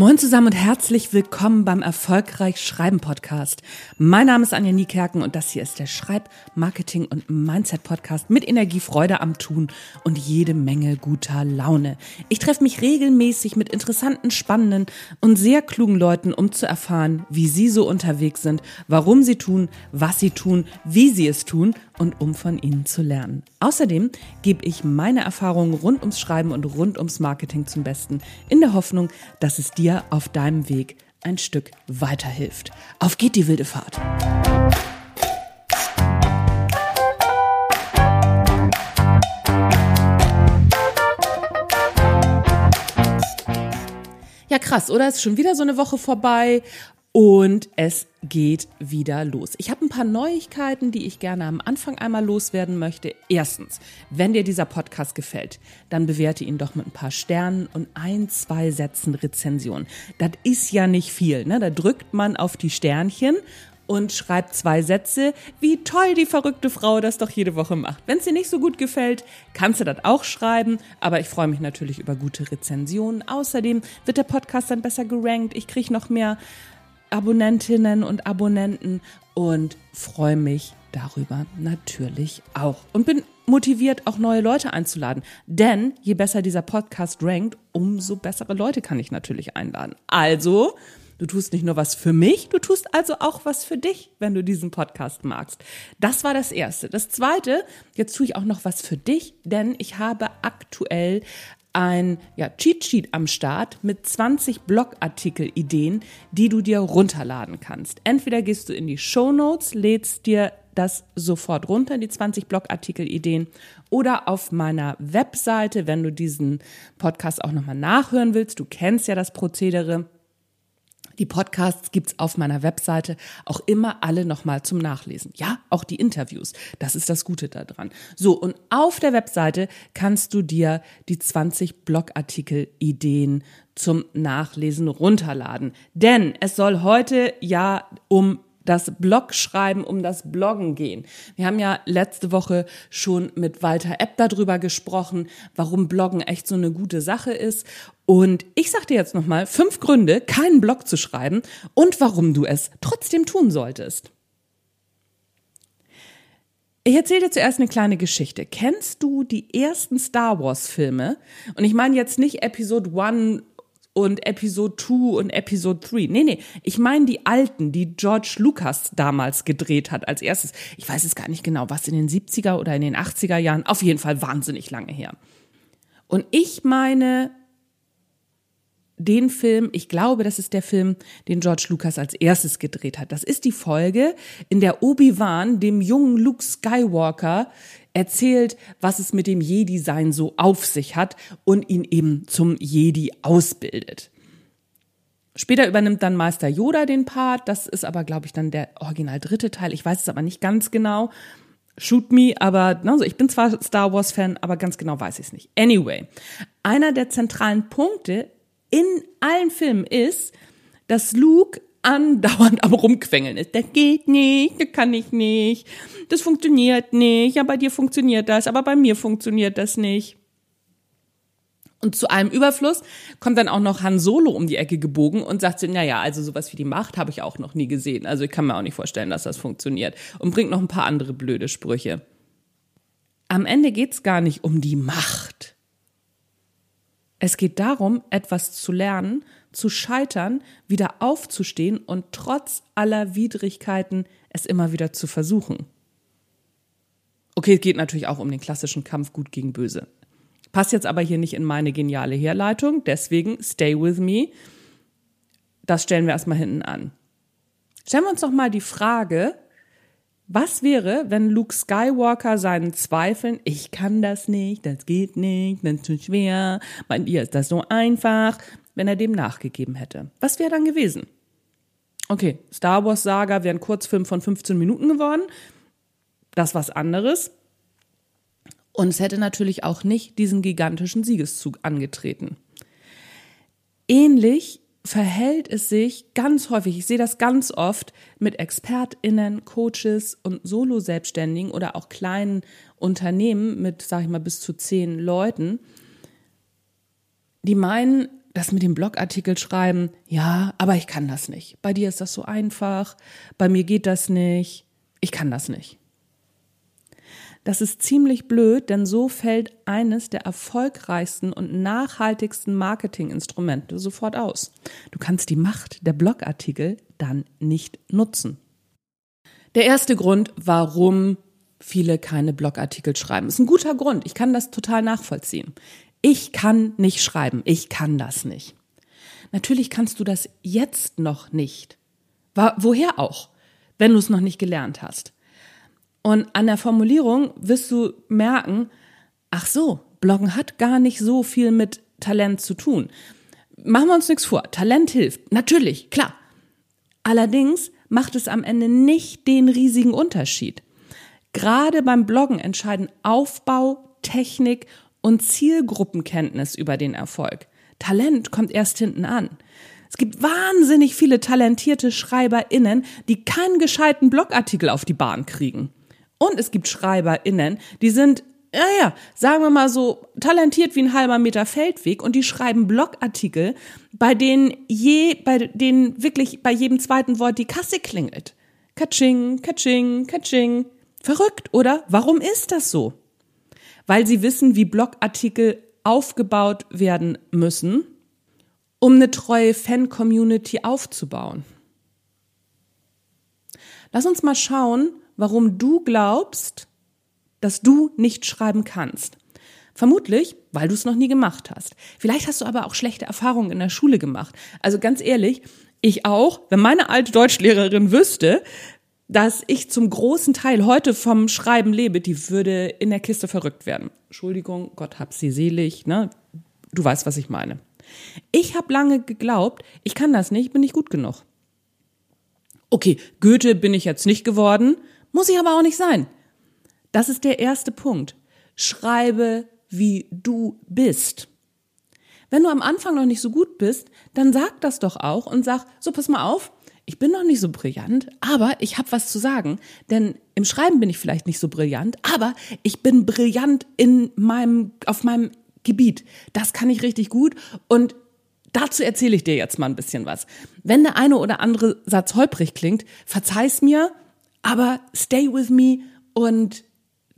Moi, Zusammen und herzlich willkommen beim Erfolgreich Schreiben Podcast. Mein Name ist Anja Niekerken und das hier ist der Schreib-, Marketing- und Mindset-Podcast mit Energie, Freude am Tun und jede Menge guter Laune. Ich treffe mich regelmäßig mit interessanten, spannenden und sehr klugen Leuten, um zu erfahren, wie sie so unterwegs sind, warum sie tun, was sie tun, wie sie es tun und um von ihnen zu lernen. Außerdem gebe ich meine Erfahrungen rund ums Schreiben und rund ums Marketing zum Besten, in der Hoffnung, dass es dir auf deinem Weg ein Stück weiterhilft. Auf geht die wilde Fahrt! Ja, krass, oder? Ist schon wieder so eine Woche vorbei und es geht wieder los. Ich habe ein paar Neuigkeiten, die ich gerne am Anfang einmal loswerden möchte. Erstens, wenn dir dieser Podcast gefällt, dann bewerte ihn doch mit ein paar Sternen und ein, zwei Sätzen Rezension. Das ist ja nicht viel. Ne? Da drückt man auf die Sternchen und schreibt zwei Sätze, wie toll die verrückte Frau das doch jede Woche macht. Wenn es dir nicht so gut gefällt, kannst du das auch schreiben, aber ich freue mich natürlich über gute Rezensionen. Außerdem wird der Podcast dann besser gerankt. Ich kriege noch mehr Abonnentinnen und Abonnenten und freue mich darüber natürlich auch. Und bin motiviert, auch neue Leute einzuladen. Denn je besser dieser Podcast rankt, umso bessere Leute kann ich natürlich einladen. Also, du tust nicht nur was für mich, du tust also auch was für dich, wenn du diesen Podcast magst. Das war das Erste. Das Zweite, jetzt tue ich auch noch was für dich, denn ich habe aktuell ein ja, Cheat Sheet am Start mit 20 Blogartikel-Ideen, die du dir runterladen kannst. Entweder gehst du in die Show Notes, lädst dir das sofort runter, die 20 Blogartikel-Ideen, oder auf meiner Webseite, wenn du diesen Podcast auch nochmal nachhören willst. Du kennst ja das Prozedere die Podcasts gibt's auf meiner Webseite auch immer alle nochmal zum Nachlesen. Ja, auch die Interviews. Das ist das Gute daran. So, und auf der Webseite kannst du dir die 20 Blogartikel-Ideen zum Nachlesen runterladen. Denn es soll heute ja um das Blogschreiben, um das Bloggen gehen. Wir haben ja letzte Woche schon mit Walter Epp darüber gesprochen, warum Bloggen echt so eine gute Sache ist. Und ich sag dir jetzt nochmal fünf Gründe, keinen Blog zu schreiben und warum du es trotzdem tun solltest. Ich erzähle dir zuerst eine kleine Geschichte. Kennst du die ersten Star Wars Filme? Und ich meine jetzt nicht Episode 1 und Episode 2 und Episode 3. Nee, nee, ich meine die alten, die George Lucas damals gedreht hat als erstes. Ich weiß es gar nicht genau, was in den 70er oder in den 80er Jahren, auf jeden Fall wahnsinnig lange her. Und ich meine den Film, ich glaube, das ist der Film, den George Lucas als erstes gedreht hat. Das ist die Folge, in der Obi-Wan dem jungen Luke Skywalker erzählt, was es mit dem Jedi-Sein so auf sich hat und ihn eben zum Jedi ausbildet. Später übernimmt dann Meister Yoda den Part. Das ist aber, glaube ich, dann der original dritte Teil. Ich weiß es aber nicht ganz genau. Shoot me, aber also ich bin zwar Star Wars Fan, aber ganz genau weiß ich es nicht. Anyway, einer der zentralen Punkte in allen Filmen ist, dass Luke andauernd am Rumquengeln ist. Das geht nicht, das kann ich nicht, das funktioniert nicht, ja, bei dir funktioniert das, aber bei mir funktioniert das nicht. Und zu einem Überfluss kommt dann auch noch Han Solo um die Ecke gebogen und sagt so, naja, also sowas wie die Macht habe ich auch noch nie gesehen. Also ich kann mir auch nicht vorstellen, dass das funktioniert. Und bringt noch ein paar andere blöde Sprüche. Am Ende geht's gar nicht um die Macht. Es geht darum, etwas zu lernen zu scheitern, wieder aufzustehen und trotz aller Widrigkeiten es immer wieder zu versuchen. Okay, es geht natürlich auch um den klassischen Kampf gut gegen böse. Passt jetzt aber hier nicht in meine geniale Herleitung, deswegen stay with me. Das stellen wir erstmal hinten an. Stellen wir uns doch mal die Frage, was wäre, wenn Luke Skywalker seinen Zweifeln, ich kann das nicht, das geht nicht, das ist zu schwer, bei dir ist das so einfach, wenn er dem nachgegeben hätte. Was wäre dann gewesen? Okay, Star Wars Saga wäre ein Kurzfilm von 15 Minuten geworden. Das was anderes. Und es hätte natürlich auch nicht diesen gigantischen Siegeszug angetreten. Ähnlich verhält es sich ganz häufig, ich sehe das ganz oft mit ExpertInnen, Coaches und Solo-Selbstständigen oder auch kleinen Unternehmen mit, sag ich mal, bis zu zehn Leuten, die meinen, das mit dem Blogartikel schreiben, ja, aber ich kann das nicht. Bei dir ist das so einfach, bei mir geht das nicht, ich kann das nicht. Das ist ziemlich blöd, denn so fällt eines der erfolgreichsten und nachhaltigsten Marketinginstrumente sofort aus. Du kannst die Macht der Blogartikel dann nicht nutzen. Der erste Grund, warum viele keine Blogartikel schreiben, ist ein guter Grund. Ich kann das total nachvollziehen. Ich kann nicht schreiben. Ich kann das nicht. Natürlich kannst du das jetzt noch nicht. Woher auch, wenn du es noch nicht gelernt hast. Und an der Formulierung wirst du merken, ach so, Bloggen hat gar nicht so viel mit Talent zu tun. Machen wir uns nichts vor. Talent hilft. Natürlich, klar. Allerdings macht es am Ende nicht den riesigen Unterschied. Gerade beim Bloggen entscheiden Aufbau, Technik und Zielgruppenkenntnis über den Erfolg. Talent kommt erst hinten an. Es gibt wahnsinnig viele talentierte SchreiberInnen, die keinen gescheiten Blogartikel auf die Bahn kriegen. Und es gibt SchreiberInnen, die sind, ja, ja, sagen wir mal so, talentiert wie ein halber Meter Feldweg und die schreiben Blogartikel, bei denen je, bei denen wirklich bei jedem zweiten Wort die Kasse klingelt. Katsching, katsching, katsching. Verrückt, oder? Warum ist das so? Weil sie wissen, wie Blogartikel aufgebaut werden müssen, um eine treue Fan-Community aufzubauen. Lass uns mal schauen, warum du glaubst, dass du nicht schreiben kannst. Vermutlich, weil du es noch nie gemacht hast. Vielleicht hast du aber auch schlechte Erfahrungen in der Schule gemacht. Also ganz ehrlich, ich auch, wenn meine alte Deutschlehrerin wüsste, dass ich zum großen Teil heute vom Schreiben lebe, die würde in der Kiste verrückt werden. Entschuldigung, Gott hab sie selig, ne? Du weißt, was ich meine. Ich habe lange geglaubt, ich kann das nicht, bin nicht gut genug. Okay, Goethe bin ich jetzt nicht geworden, muss ich aber auch nicht sein. Das ist der erste Punkt. Schreibe, wie du bist. Wenn du am Anfang noch nicht so gut bist, dann sag das doch auch und sag, so pass mal auf, ich bin noch nicht so brillant, aber ich habe was zu sagen, denn im Schreiben bin ich vielleicht nicht so brillant, aber ich bin brillant in meinem auf meinem Gebiet. Das kann ich richtig gut und dazu erzähle ich dir jetzt mal ein bisschen was. Wenn der eine oder andere Satz holprig klingt, verzeih's mir, aber stay with me und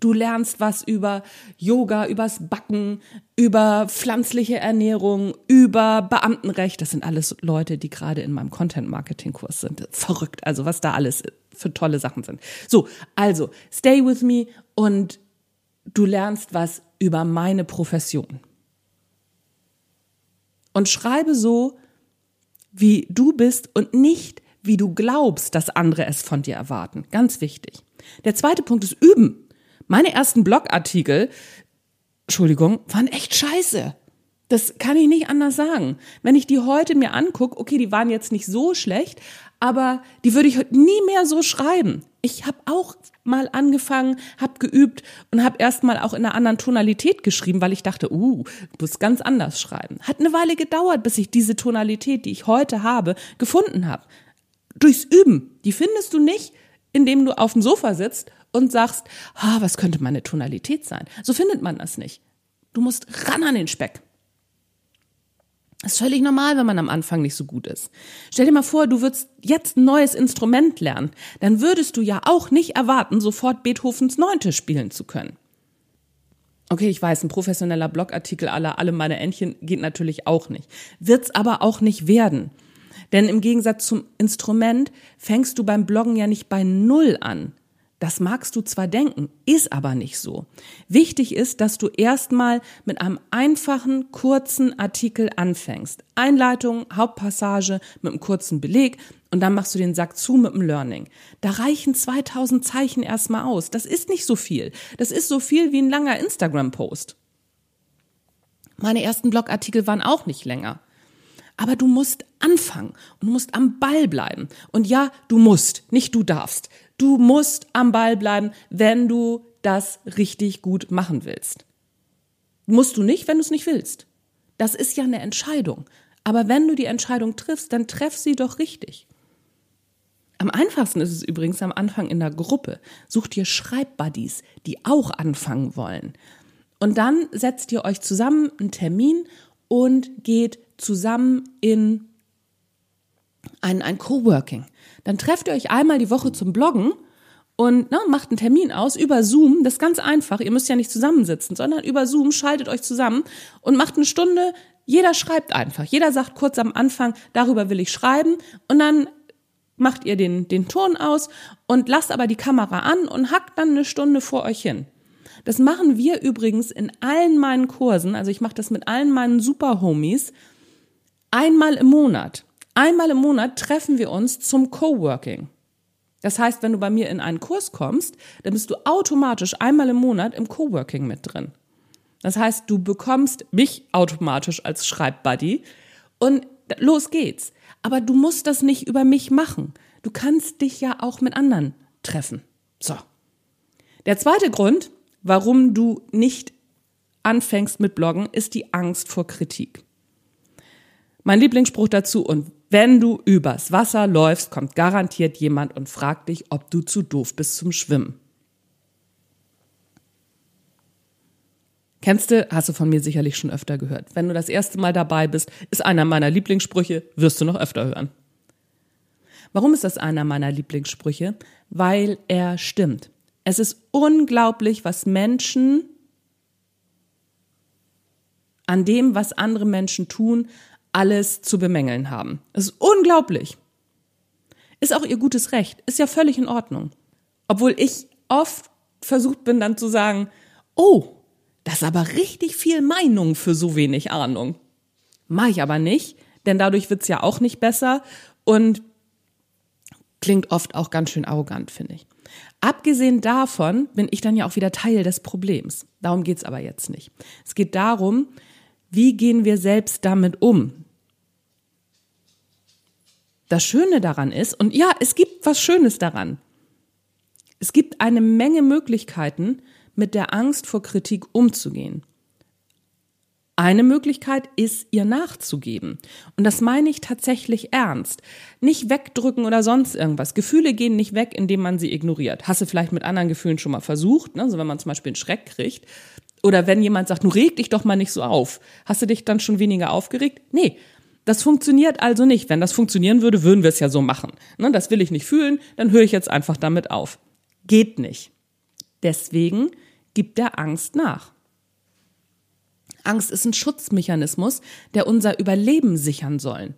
du lernst was über Yoga, übers Backen, über pflanzliche Ernährung, über Beamtenrecht. Das sind alles Leute, die gerade in meinem Content-Marketing-Kurs sind. Verrückt, also was da alles für tolle Sachen sind. So, also stay with me und du lernst was über meine Profession. Und schreibe so, wie du bist und nicht wie du glaubst, dass andere es von dir erwarten. Ganz wichtig. Der zweite Punkt ist üben. Meine ersten Blogartikel, Entschuldigung, waren echt scheiße. Das kann ich nicht anders sagen. Wenn ich die heute mir angucke, okay, die waren jetzt nicht so schlecht, aber die würde ich heute nie mehr so schreiben. Ich habe auch mal angefangen, habe geübt und habe erst mal auch in einer anderen Tonalität geschrieben, weil ich dachte, uh, du musst ganz anders schreiben. Hat eine Weile gedauert, bis ich diese Tonalität, die ich heute habe, gefunden habe durchs Üben. Die findest du nicht, indem du auf dem Sofa sitzt und sagst, ah, was könnte meine Tonalität sein? So findet man das nicht. Du musst ran an den Speck. Das ist völlig normal, wenn man am Anfang nicht so gut ist. Stell dir mal vor, du würdest jetzt ein neues Instrument lernen. Dann würdest du ja auch nicht erwarten, sofort Beethovens Neunte spielen zu können. Okay, ich weiß, ein professioneller Blogartikel aller alle meine Entchen geht natürlich auch nicht. Wird's aber auch nicht werden. Denn im Gegensatz zum Instrument fängst du beim Bloggen ja nicht bei Null an. Das magst du zwar denken, ist aber nicht so. Wichtig ist, dass du erstmal mit einem einfachen, kurzen Artikel anfängst. Einleitung, Hauptpassage mit einem kurzen Beleg und dann machst du den Sack zu mit dem Learning. Da reichen 2000 Zeichen erstmal aus. Das ist nicht so viel. Das ist so viel wie ein langer Instagram-Post. Meine ersten Blogartikel waren auch nicht länger. Aber du musst anfangen und du musst am Ball bleiben. Und ja, du musst, nicht du darfst. Du musst am Ball bleiben, wenn du das richtig gut machen willst. Musst du nicht, wenn du es nicht willst. Das ist ja eine Entscheidung. Aber wenn du die Entscheidung triffst, dann treff sie doch richtig. Am einfachsten ist es übrigens am Anfang in der Gruppe. Such dir Schreibbuddies, die auch anfangen wollen. Und dann setzt ihr euch zusammen einen Termin und geht zusammen in ein, ein Coworking. Dann trefft ihr euch einmal die Woche zum Bloggen und ne, macht einen Termin aus über Zoom. Das ist ganz einfach. Ihr müsst ja nicht zusammensitzen, sondern über Zoom schaltet euch zusammen und macht eine Stunde. Jeder schreibt einfach. Jeder sagt kurz am Anfang, darüber will ich schreiben. Und dann macht ihr den, den Ton aus und lasst aber die Kamera an und hackt dann eine Stunde vor euch hin. Das machen wir übrigens in allen meinen Kursen. Also ich mache das mit allen meinen Super-Homies einmal im Monat. Einmal im Monat treffen wir uns zum Coworking. Das heißt, wenn du bei mir in einen Kurs kommst, dann bist du automatisch einmal im Monat im Coworking mit drin. Das heißt, du bekommst mich automatisch als Schreibbuddy und los geht's. Aber du musst das nicht über mich machen. Du kannst dich ja auch mit anderen treffen. So. Der zweite Grund, warum du nicht anfängst mit Bloggen, ist die Angst vor Kritik. Mein Lieblingsspruch dazu, und wenn du übers Wasser läufst, kommt garantiert jemand und fragt dich, ob du zu doof bist zum Schwimmen. Kennst du, hast du von mir sicherlich schon öfter gehört. Wenn du das erste Mal dabei bist, ist einer meiner Lieblingssprüche, wirst du noch öfter hören. Warum ist das einer meiner Lieblingssprüche? Weil er stimmt. Es ist unglaublich, was Menschen an dem, was andere Menschen tun, alles zu bemängeln haben. Es ist unglaublich. Ist auch ihr gutes Recht. Ist ja völlig in Ordnung. Obwohl ich oft versucht bin dann zu sagen, oh, das ist aber richtig viel Meinung für so wenig Ahnung. Mach ich aber nicht, denn dadurch wird's ja auch nicht besser und klingt oft auch ganz schön arrogant, finde ich. Abgesehen davon bin ich dann ja auch wieder Teil des Problems. Darum geht's aber jetzt nicht. Es geht darum, wie gehen wir selbst damit um? Das Schöne daran ist, und ja, es gibt was Schönes daran. Es gibt eine Menge Möglichkeiten, mit der Angst vor Kritik umzugehen. Eine Möglichkeit ist, ihr nachzugeben. Und das meine ich tatsächlich ernst. Nicht wegdrücken oder sonst irgendwas. Gefühle gehen nicht weg, indem man sie ignoriert. Hast du vielleicht mit anderen Gefühlen schon mal versucht, ne? so wenn man zum Beispiel einen Schreck kriegt. Oder wenn jemand sagt, du reg dich doch mal nicht so auf. Hast du dich dann schon weniger aufgeregt? Nee. Das funktioniert also nicht. Wenn das funktionieren würde, würden wir es ja so machen. Ne? Das will ich nicht fühlen, dann höre ich jetzt einfach damit auf. Geht nicht. Deswegen gibt der Angst nach. Angst ist ein Schutzmechanismus, der unser Überleben sichern soll.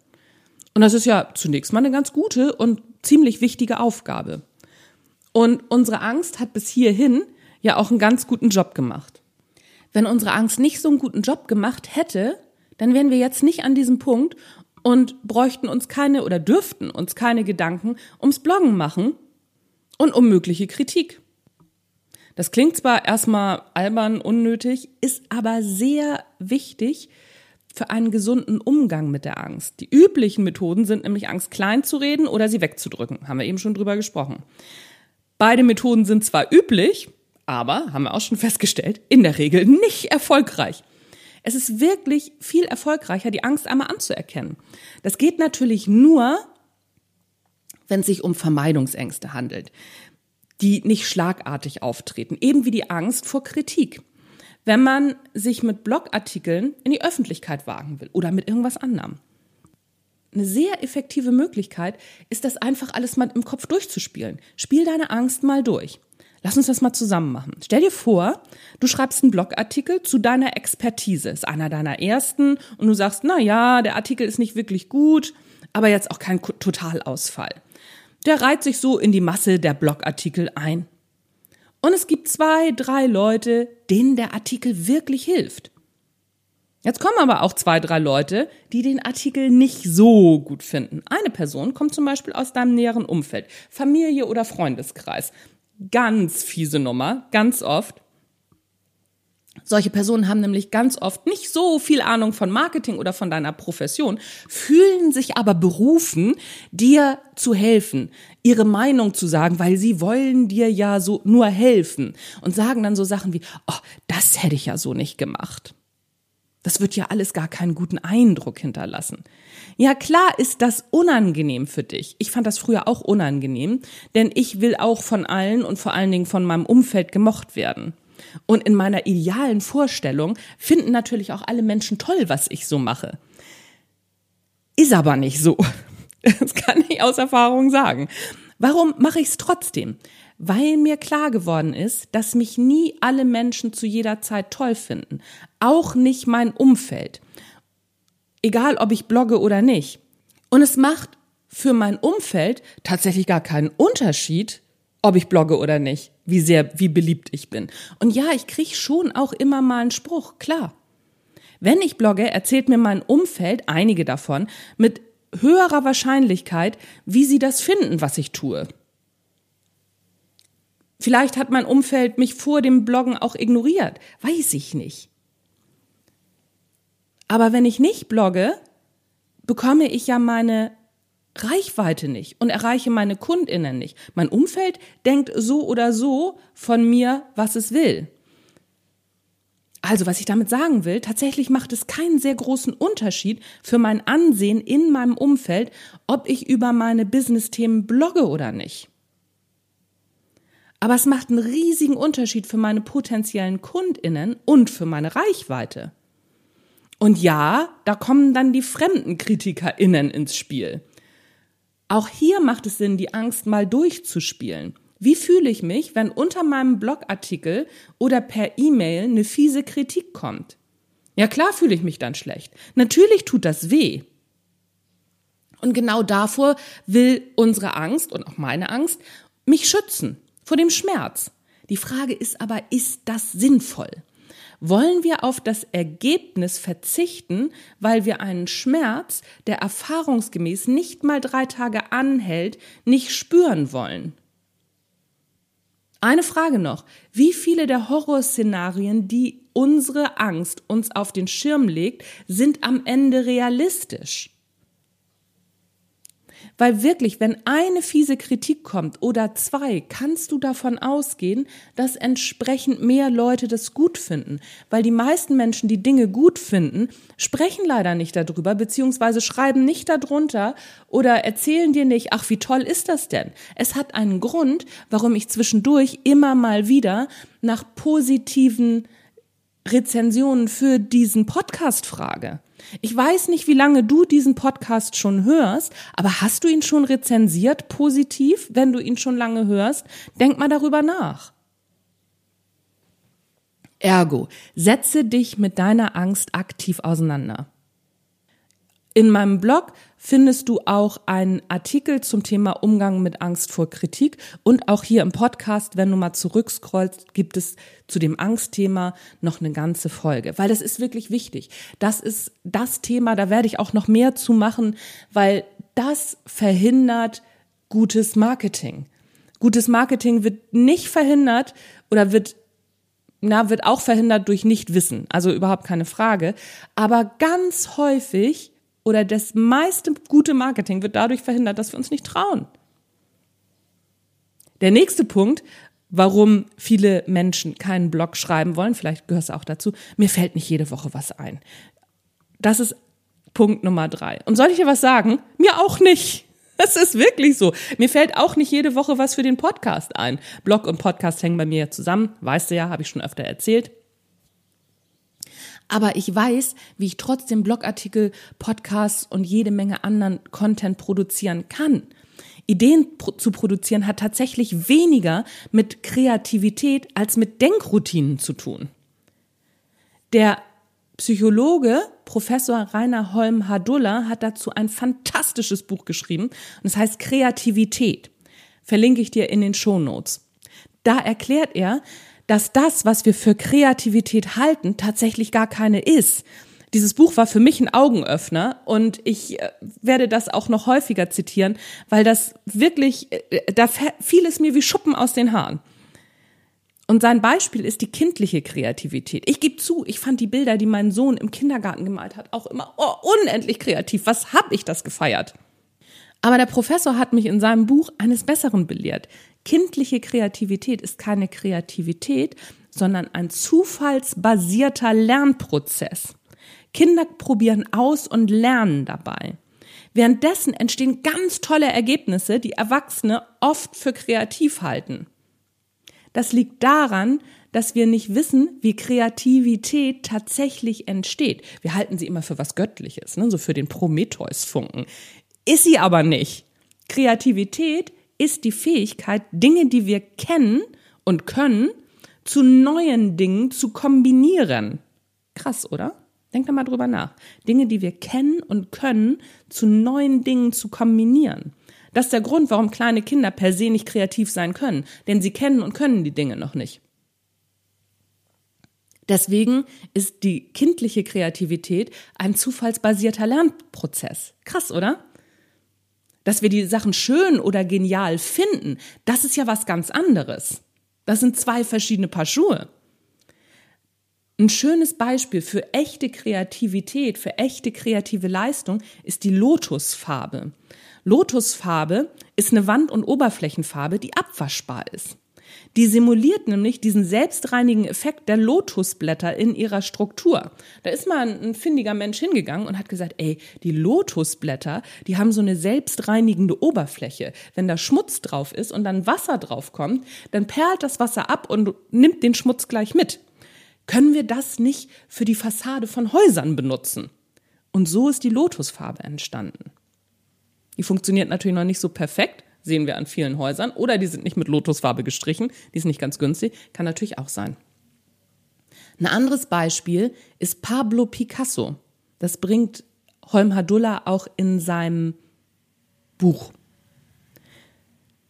Und das ist ja zunächst mal eine ganz gute und ziemlich wichtige Aufgabe. Und unsere Angst hat bis hierhin ja auch einen ganz guten Job gemacht. Wenn unsere Angst nicht so einen guten Job gemacht hätte, dann wären wir jetzt nicht an diesem Punkt und bräuchten uns keine oder dürften uns keine Gedanken ums Bloggen machen und um mögliche Kritik. Das klingt zwar erstmal albern, unnötig, ist aber sehr wichtig für einen gesunden Umgang mit der Angst. Die üblichen Methoden sind nämlich Angst klein zu reden oder sie wegzudrücken. Haben wir eben schon drüber gesprochen. Beide Methoden sind zwar üblich, aber, haben wir auch schon festgestellt, in der Regel nicht erfolgreich. Es ist wirklich viel erfolgreicher, die Angst einmal anzuerkennen. Das geht natürlich nur, wenn es sich um Vermeidungsängste handelt die nicht schlagartig auftreten, eben wie die Angst vor Kritik. Wenn man sich mit Blogartikeln in die Öffentlichkeit wagen will oder mit irgendwas anderem. Eine sehr effektive Möglichkeit ist das einfach alles mal im Kopf durchzuspielen. Spiel deine Angst mal durch. Lass uns das mal zusammen machen. Stell dir vor, du schreibst einen Blogartikel zu deiner Expertise, ist einer deiner ersten und du sagst, na ja, der Artikel ist nicht wirklich gut, aber jetzt auch kein Totalausfall der reiht sich so in die Masse der Blogartikel ein. Und es gibt zwei, drei Leute, denen der Artikel wirklich hilft. Jetzt kommen aber auch zwei, drei Leute, die den Artikel nicht so gut finden. Eine Person kommt zum Beispiel aus deinem näheren Umfeld, Familie oder Freundeskreis. Ganz fiese Nummer, ganz oft. Solche Personen haben nämlich ganz oft nicht so viel Ahnung von Marketing oder von deiner Profession, fühlen sich aber berufen, dir zu helfen, ihre Meinung zu sagen, weil sie wollen dir ja so nur helfen und sagen dann so Sachen wie, oh, das hätte ich ja so nicht gemacht. Das wird ja alles gar keinen guten Eindruck hinterlassen. Ja, klar ist das unangenehm für dich. Ich fand das früher auch unangenehm, denn ich will auch von allen und vor allen Dingen von meinem Umfeld gemocht werden. Und in meiner idealen Vorstellung finden natürlich auch alle Menschen toll, was ich so mache. Ist aber nicht so. Das kann ich aus Erfahrung sagen. Warum mache ich es trotzdem? Weil mir klar geworden ist, dass mich nie alle Menschen zu jeder Zeit toll finden. Auch nicht mein Umfeld. Egal, ob ich blogge oder nicht. Und es macht für mein Umfeld tatsächlich gar keinen Unterschied, ob ich blogge oder nicht, wie sehr, wie beliebt ich bin. Und ja, ich kriege schon auch immer mal einen Spruch, klar. Wenn ich blogge, erzählt mir mein Umfeld, einige davon, mit höherer Wahrscheinlichkeit, wie sie das finden, was ich tue. Vielleicht hat mein Umfeld mich vor dem Bloggen auch ignoriert, weiß ich nicht. Aber wenn ich nicht blogge, bekomme ich ja meine Reichweite nicht und erreiche meine Kundinnen nicht. Mein Umfeld denkt so oder so von mir, was es will. Also, was ich damit sagen will, tatsächlich macht es keinen sehr großen Unterschied für mein Ansehen in meinem Umfeld, ob ich über meine Business-Themen blogge oder nicht. Aber es macht einen riesigen Unterschied für meine potenziellen Kundinnen und für meine Reichweite. Und ja, da kommen dann die fremden KritikerInnen ins Spiel. Auch hier macht es Sinn, die Angst mal durchzuspielen. Wie fühle ich mich, wenn unter meinem Blogartikel oder per E-Mail eine fiese Kritik kommt? Ja klar fühle ich mich dann schlecht. Natürlich tut das weh. Und genau davor will unsere Angst und auch meine Angst mich schützen, vor dem Schmerz. Die Frage ist aber, ist das sinnvoll? Wollen wir auf das Ergebnis verzichten, weil wir einen Schmerz, der erfahrungsgemäß nicht mal drei Tage anhält, nicht spüren wollen? Eine Frage noch. Wie viele der Horrorszenarien, die unsere Angst uns auf den Schirm legt, sind am Ende realistisch? Weil wirklich, wenn eine fiese Kritik kommt oder zwei, kannst du davon ausgehen, dass entsprechend mehr Leute das gut finden. Weil die meisten Menschen, die Dinge gut finden, sprechen leider nicht darüber, beziehungsweise schreiben nicht darunter oder erzählen dir nicht, ach, wie toll ist das denn? Es hat einen Grund, warum ich zwischendurch immer mal wieder nach positiven Rezensionen für diesen Podcast frage. Ich weiß nicht, wie lange du diesen Podcast schon hörst, aber hast du ihn schon rezensiert positiv, wenn du ihn schon lange hörst? Denk mal darüber nach. Ergo, setze dich mit deiner Angst aktiv auseinander. In meinem Blog findest du auch einen Artikel zum Thema Umgang mit Angst vor Kritik und auch hier im Podcast, wenn du mal zurückscrollst, gibt es zu dem Angstthema noch eine ganze Folge, weil das ist wirklich wichtig. Das ist das Thema, da werde ich auch noch mehr zu machen, weil das verhindert gutes Marketing. Gutes Marketing wird nicht verhindert oder wird na, wird auch verhindert durch Nichtwissen, also überhaupt keine Frage. Aber ganz häufig oder das meiste gute Marketing wird dadurch verhindert, dass wir uns nicht trauen. Der nächste Punkt, warum viele Menschen keinen Blog schreiben wollen, vielleicht gehört es auch dazu, mir fällt nicht jede Woche was ein. Das ist Punkt Nummer drei. Und soll ich dir was sagen? Mir auch nicht. Das ist wirklich so. Mir fällt auch nicht jede Woche was für den Podcast ein. Blog und Podcast hängen bei mir zusammen. Weißt du ja, habe ich schon öfter erzählt. Aber ich weiß, wie ich trotzdem Blogartikel, Podcasts und jede Menge anderen Content produzieren kann. Ideen zu produzieren hat tatsächlich weniger mit Kreativität als mit Denkroutinen zu tun. Der Psychologe Professor Rainer Holm Hadulla hat dazu ein fantastisches Buch geschrieben und es heißt Kreativität. Verlinke ich dir in den Show Notes. Da erklärt er, dass das, was wir für Kreativität halten, tatsächlich gar keine ist. Dieses Buch war für mich ein Augenöffner und ich äh, werde das auch noch häufiger zitieren, weil das wirklich, äh, da fiel es mir wie Schuppen aus den Haaren. Und sein Beispiel ist die kindliche Kreativität. Ich gebe zu, ich fand die Bilder, die mein Sohn im Kindergarten gemalt hat, auch immer oh, unendlich kreativ. Was hab ich das gefeiert? Aber der Professor hat mich in seinem Buch eines Besseren belehrt. Kindliche Kreativität ist keine Kreativität, sondern ein zufallsbasierter Lernprozess. Kinder probieren aus und lernen dabei. Währenddessen entstehen ganz tolle Ergebnisse, die Erwachsene oft für kreativ halten. Das liegt daran, dass wir nicht wissen, wie Kreativität tatsächlich entsteht. Wir halten sie immer für was Göttliches, ne? so für den Prometheus-Funken. Ist sie aber nicht. Kreativität ist die Fähigkeit, Dinge, die wir kennen und können, zu neuen Dingen zu kombinieren. Krass, oder? Denk da mal drüber nach. Dinge, die wir kennen und können, zu neuen Dingen zu kombinieren. Das ist der Grund, warum kleine Kinder per se nicht kreativ sein können, denn sie kennen und können die Dinge noch nicht. Deswegen ist die kindliche Kreativität ein zufallsbasierter Lernprozess. Krass, oder? Dass wir die Sachen schön oder genial finden, das ist ja was ganz anderes. Das sind zwei verschiedene Paar Schuhe. Ein schönes Beispiel für echte Kreativität, für echte kreative Leistung ist die Lotusfarbe. Lotusfarbe ist eine Wand- und Oberflächenfarbe, die abwaschbar ist. Die simuliert nämlich diesen selbstreinigen Effekt der Lotusblätter in ihrer Struktur. Da ist mal ein, findiger Mensch hingegangen und hat gesagt, ey, die Lotusblätter, die haben so eine selbstreinigende Oberfläche. Wenn da Schmutz drauf ist und dann Wasser drauf kommt, dann perlt das Wasser ab und nimmt den Schmutz gleich mit. Können wir das nicht für die Fassade von Häusern benutzen? Und so ist die Lotusfarbe entstanden. Die funktioniert natürlich noch nicht so perfekt, sehen wir an vielen Häusern. Oder die sind nicht mit Lotusfarbe gestrichen, die ist nicht ganz günstig, kann natürlich auch sein. Ein anderes Beispiel ist Pablo Picasso. Das bringt Holm Hadulla auch in seinem Buch.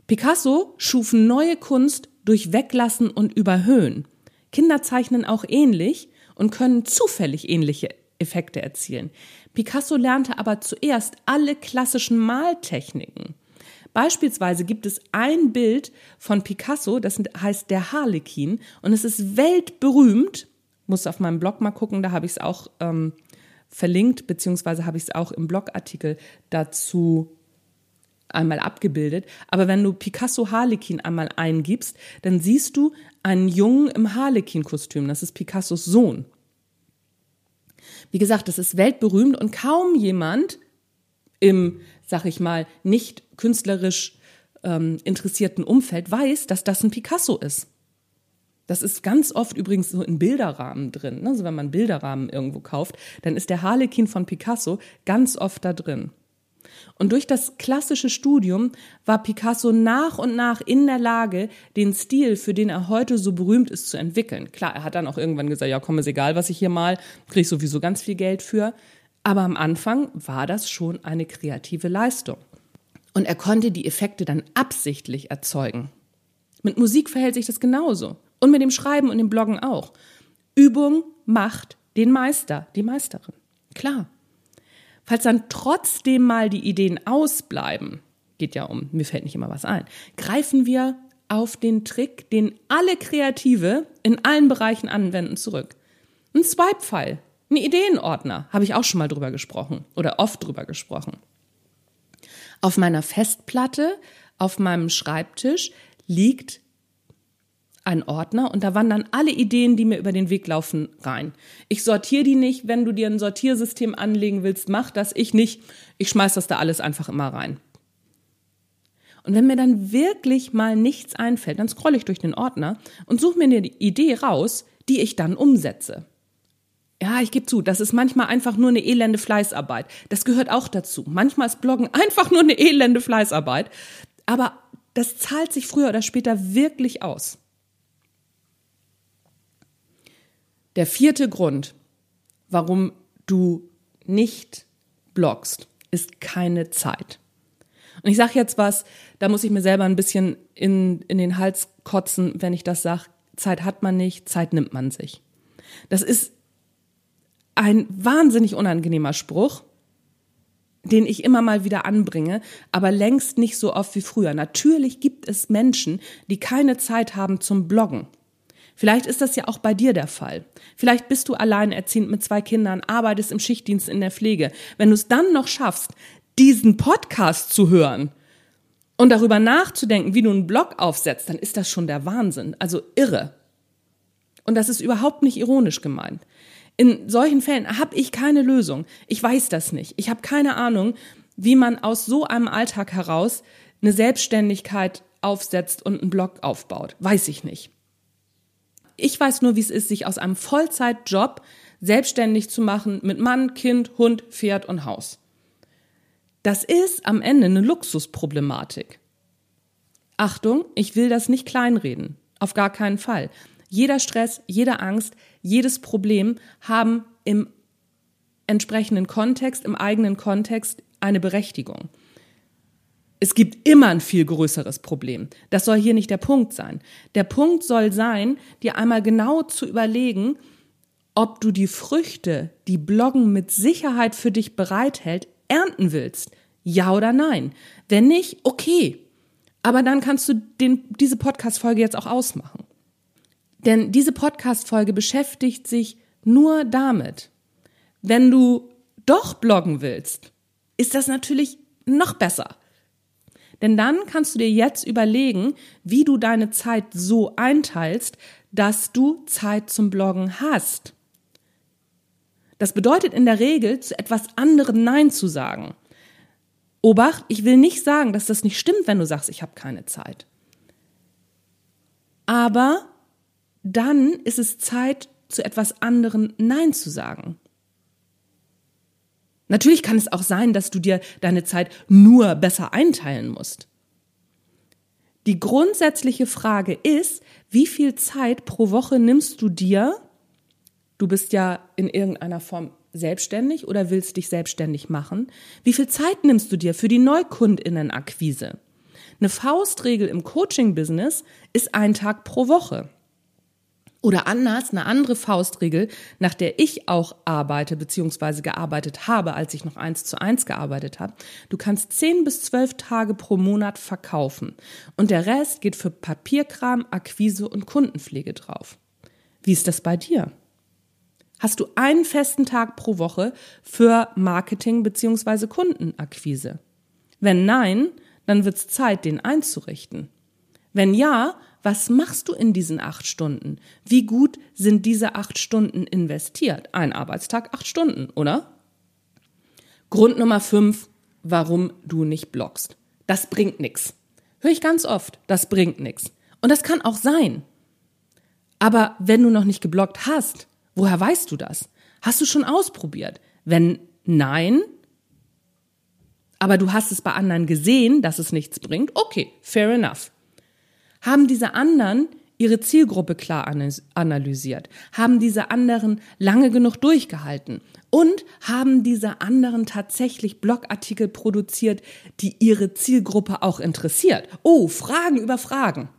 Picasso schuf neue Kunst durch Weglassen und Überhöhen. Kinder zeichnen auch ähnlich und können zufällig ähnliche Effekte erzielen. Picasso lernte aber zuerst alle klassischen Maltechniken. Beispielsweise gibt es ein Bild von Picasso, das heißt der Harlekin, und es ist weltberühmt. Muss auf meinem Blog mal gucken, da habe ich es auch ähm, verlinkt, beziehungsweise habe ich es auch im Blogartikel dazu einmal abgebildet. Aber wenn du Picasso Harlekin einmal eingibst, dann siehst du einen Jungen im Harlekin-Kostüm. Das ist Picassos Sohn. Wie gesagt, das ist weltberühmt und kaum jemand im, sag ich mal, nicht künstlerisch ähm, interessierten Umfeld weiß, dass das ein Picasso ist. Das ist ganz oft übrigens so in Bilderrahmen drin. Also wenn man Bilderrahmen irgendwo kauft, dann ist der Harlekin von Picasso ganz oft da drin. Und durch das klassische Studium war Picasso nach und nach in der Lage, den Stil, für den er heute so berühmt ist, zu entwickeln. Klar, er hat dann auch irgendwann gesagt, ja, komm, ist egal, was ich hier mal, kriege ich sowieso ganz viel Geld für. Aber am Anfang war das schon eine kreative Leistung. Und er konnte die Effekte dann absichtlich erzeugen. Mit Musik verhält sich das genauso. Und mit dem Schreiben und dem Bloggen auch. Übung macht den Meister, die Meisterin. Klar. Falls dann trotzdem mal die Ideen ausbleiben, geht ja um, mir fällt nicht immer was ein, greifen wir auf den Trick, den alle Kreative in allen Bereichen anwenden, zurück. Ein Swipe-File, ein Ideenordner, habe ich auch schon mal drüber gesprochen oder oft drüber gesprochen. Auf meiner Festplatte, auf meinem Schreibtisch liegt ein Ordner und da wandern alle Ideen, die mir über den Weg laufen, rein. Ich sortiere die nicht. Wenn du dir ein Sortiersystem anlegen willst, mach das. Ich nicht. Ich schmeiß das da alles einfach immer rein. Und wenn mir dann wirklich mal nichts einfällt, dann scrolle ich durch den Ordner und suche mir eine Idee raus, die ich dann umsetze. Ja, ich gebe zu, das ist manchmal einfach nur eine elende Fleißarbeit. Das gehört auch dazu. Manchmal ist Bloggen einfach nur eine elende Fleißarbeit. Aber das zahlt sich früher oder später wirklich aus. Der vierte Grund, warum du nicht bloggst, ist keine Zeit. Und ich sage jetzt was, da muss ich mir selber ein bisschen in, in den Hals kotzen, wenn ich das sage. Zeit hat man nicht, Zeit nimmt man sich. Das ist ein wahnsinnig unangenehmer Spruch, den ich immer mal wieder anbringe, aber längst nicht so oft wie früher. Natürlich gibt es Menschen, die keine Zeit haben zum Bloggen. Vielleicht ist das ja auch bei dir der Fall. Vielleicht bist du alleinerziehend mit zwei Kindern, arbeitest im Schichtdienst in der Pflege. Wenn du es dann noch schaffst, diesen Podcast zu hören und darüber nachzudenken, wie du einen Blog aufsetzt, dann ist das schon der Wahnsinn. Also irre. Und das ist überhaupt nicht ironisch gemeint. In solchen Fällen habe ich keine Lösung. Ich weiß das nicht. Ich habe keine Ahnung, wie man aus so einem Alltag heraus eine Selbstständigkeit aufsetzt und einen Blog aufbaut. Weiß ich nicht. Ich weiß nur, wie es ist, sich aus einem Vollzeitjob selbstständig zu machen mit Mann, Kind, Hund, Pferd und Haus. Das ist am Ende eine Luxusproblematik. Achtung, ich will das nicht kleinreden. Auf gar keinen Fall. Jeder Stress, jede Angst, jedes Problem haben im entsprechenden Kontext, im eigenen Kontext eine Berechtigung. Es gibt immer ein viel größeres Problem. Das soll hier nicht der Punkt sein. Der Punkt soll sein, dir einmal genau zu überlegen, ob du die Früchte, die Bloggen mit Sicherheit für dich bereithält, ernten willst. Ja oder nein? Wenn nicht, okay. Aber dann kannst du den, diese Podcast-Folge jetzt auch ausmachen. Denn diese Podcast-Folge beschäftigt sich nur damit. Wenn du doch bloggen willst, ist das natürlich noch besser. Denn dann kannst du dir jetzt überlegen, wie du deine Zeit so einteilst, dass du Zeit zum Bloggen hast. Das bedeutet in der Regel, zu etwas anderem Nein zu sagen. Obacht, ich will nicht sagen, dass das nicht stimmt, wenn du sagst, ich habe keine Zeit. Aber dann ist es Zeit, zu etwas anderem Nein zu sagen. Natürlich kann es auch sein, dass du dir deine Zeit nur besser einteilen musst. Die grundsätzliche Frage ist, wie viel Zeit pro Woche nimmst du dir, Du bist ja in irgendeiner Form selbstständig oder willst dich selbstständig machen. Wie viel Zeit nimmst du dir für die Neukundinnenakquise? Eine Faustregel im Coaching-Business ist ein Tag pro Woche. Oder anders, eine andere Faustregel, nach der ich auch arbeite bzw. gearbeitet habe, als ich noch eins zu eins gearbeitet habe. Du kannst zehn bis zwölf Tage pro Monat verkaufen und der Rest geht für Papierkram, Akquise und Kundenpflege drauf. Wie ist das bei dir? Hast du einen festen Tag pro Woche für Marketing bzw. Kundenakquise? Wenn nein, dann wird es Zeit, den einzurichten. Wenn ja, was machst du in diesen acht Stunden? Wie gut sind diese acht Stunden investiert? Ein Arbeitstag, acht Stunden, oder? Grund Nummer fünf, warum du nicht bloggst. Das bringt nichts. Höre ich ganz oft, das bringt nichts. Und das kann auch sein. Aber wenn du noch nicht gebloggt hast, Woher weißt du das? Hast du schon ausprobiert? Wenn nein, aber du hast es bei anderen gesehen, dass es nichts bringt, okay, fair enough. Haben diese anderen ihre Zielgruppe klar analysiert? Haben diese anderen lange genug durchgehalten? Und haben diese anderen tatsächlich Blogartikel produziert, die ihre Zielgruppe auch interessiert? Oh, Fragen über Fragen.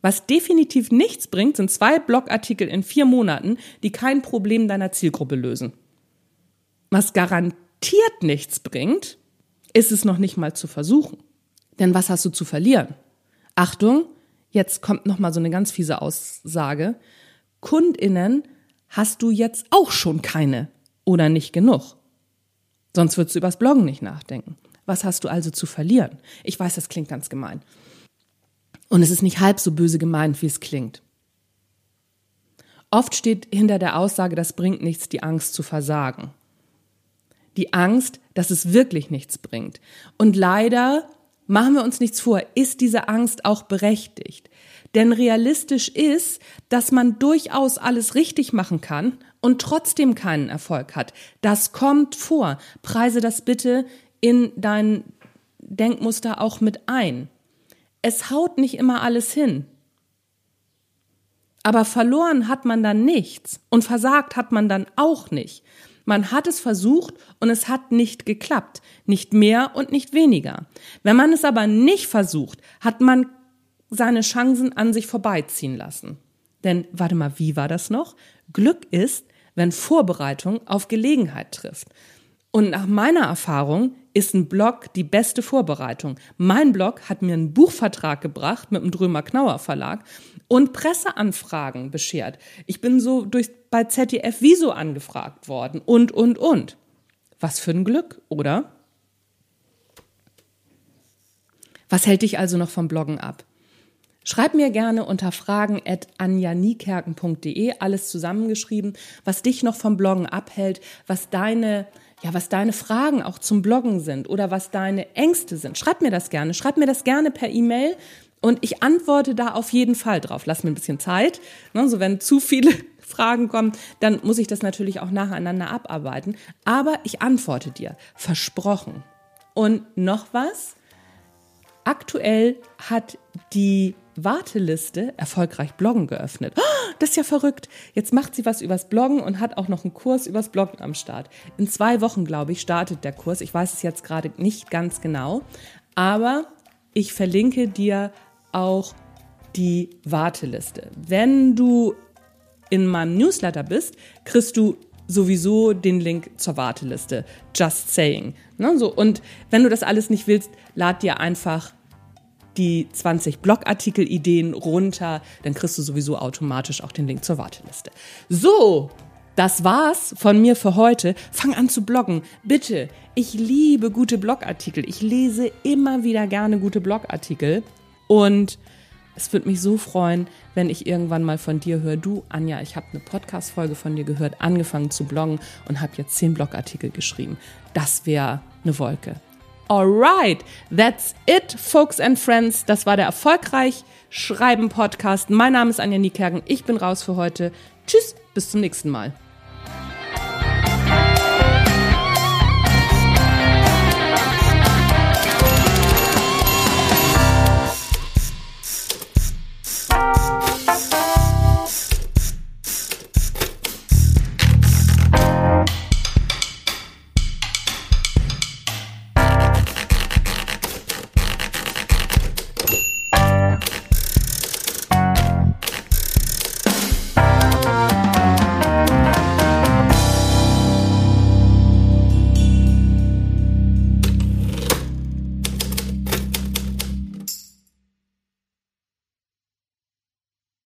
Was definitiv nichts bringt, sind zwei Blogartikel in vier Monaten, die kein Problem deiner Zielgruppe lösen. Was garantiert nichts bringt, ist es noch nicht mal zu versuchen. Denn was hast du zu verlieren? Achtung, jetzt kommt noch mal so eine ganz fiese Aussage. Kundinnen hast du jetzt auch schon keine oder nicht genug. Sonst würdest du übers Bloggen nicht nachdenken. Was hast du also zu verlieren? Ich weiß, das klingt ganz gemein. Und es ist nicht halb so böse gemeint, wie es klingt. Oft steht hinter der Aussage, das bringt nichts, die Angst zu versagen. Die Angst, dass es wirklich nichts bringt. Und leider, machen wir uns nichts vor, ist diese Angst auch berechtigt. Denn realistisch ist, dass man durchaus alles richtig machen kann und trotzdem keinen Erfolg hat. Das kommt vor. Preise das bitte in dein Denkmuster auch mit ein es haut nicht immer alles hin. Aber verloren hat man dann nichts und versagt hat man dann auch nicht. Man hat es versucht und es hat nicht geklappt. Nicht mehr und nicht weniger. Wenn man es aber nicht versucht, hat man seine Chancen an sich vorbeiziehen lassen. Denn, warte mal, wie war das noch? Glück ist, wenn Vorbereitung auf Gelegenheit trifft. Und nach meiner Erfahrung ist ein Blog die beste Vorbereitung. Mein Blog hat mir einen Buchvertrag gebracht mit dem Drömer Knauer Verlag und Presseanfragen beschert. Ich bin so durch, bei ZDF Wieso angefragt worden und, und, und. Was für ein Glück, oder? Was hält dich also noch vom Bloggen ab? Schreib mir gerne unter fragen at anjanikerken.de alles zusammengeschrieben, was dich noch vom Bloggen abhält, was deine ja, was deine Fragen auch zum Bloggen sind oder was deine Ängste sind. Schreib mir das gerne. Schreib mir das gerne per E-Mail Und ich antworte da auf jeden Fall drauf. Lass mir ein bisschen Zeit. Ne, so wenn zu viele Fragen kommen, dann muss ich das natürlich auch nacheinander abarbeiten. Aber ich antworte dir. Versprochen. Und noch was? Aktuell hat die Warteliste erfolgreich Bloggen geöffnet. Das ist ja verrückt. Jetzt macht sie was übers Bloggen und hat auch noch einen Kurs übers Bloggen am Start. In zwei Wochen, glaube ich, startet der Kurs. Ich weiß es jetzt gerade nicht ganz genau. Aber ich verlinke dir auch die Warteliste. Wenn du in meinem Newsletter bist, kriegst du sowieso den Link zur Warteliste. Just saying. Ne, so. Und wenn du das alles nicht willst, lad dir einfach die 20 Blogartikel-Ideen runter, dann kriegst du sowieso automatisch auch den Link zur Warteliste. So, das war's von mir für heute. Fang an zu bloggen. Bitte. Ich liebe gute Blogartikel. Ich lese immer wieder gerne gute Blogartikel. Und es würde mich so freuen, wenn ich irgendwann mal von dir höre, du Anja, ich habe eine Podcast-Folge von dir gehört, angefangen zu bloggen und habe jetzt zehn Blogartikel geschrieben. Das wäre eine Wolke. Alright, that's it, folks and friends. Das war der erfolgreich Schreiben Podcast. Mein Name ist Anja Niekerken. Ich bin raus für heute. Tschüss, bis zum nächsten Mal.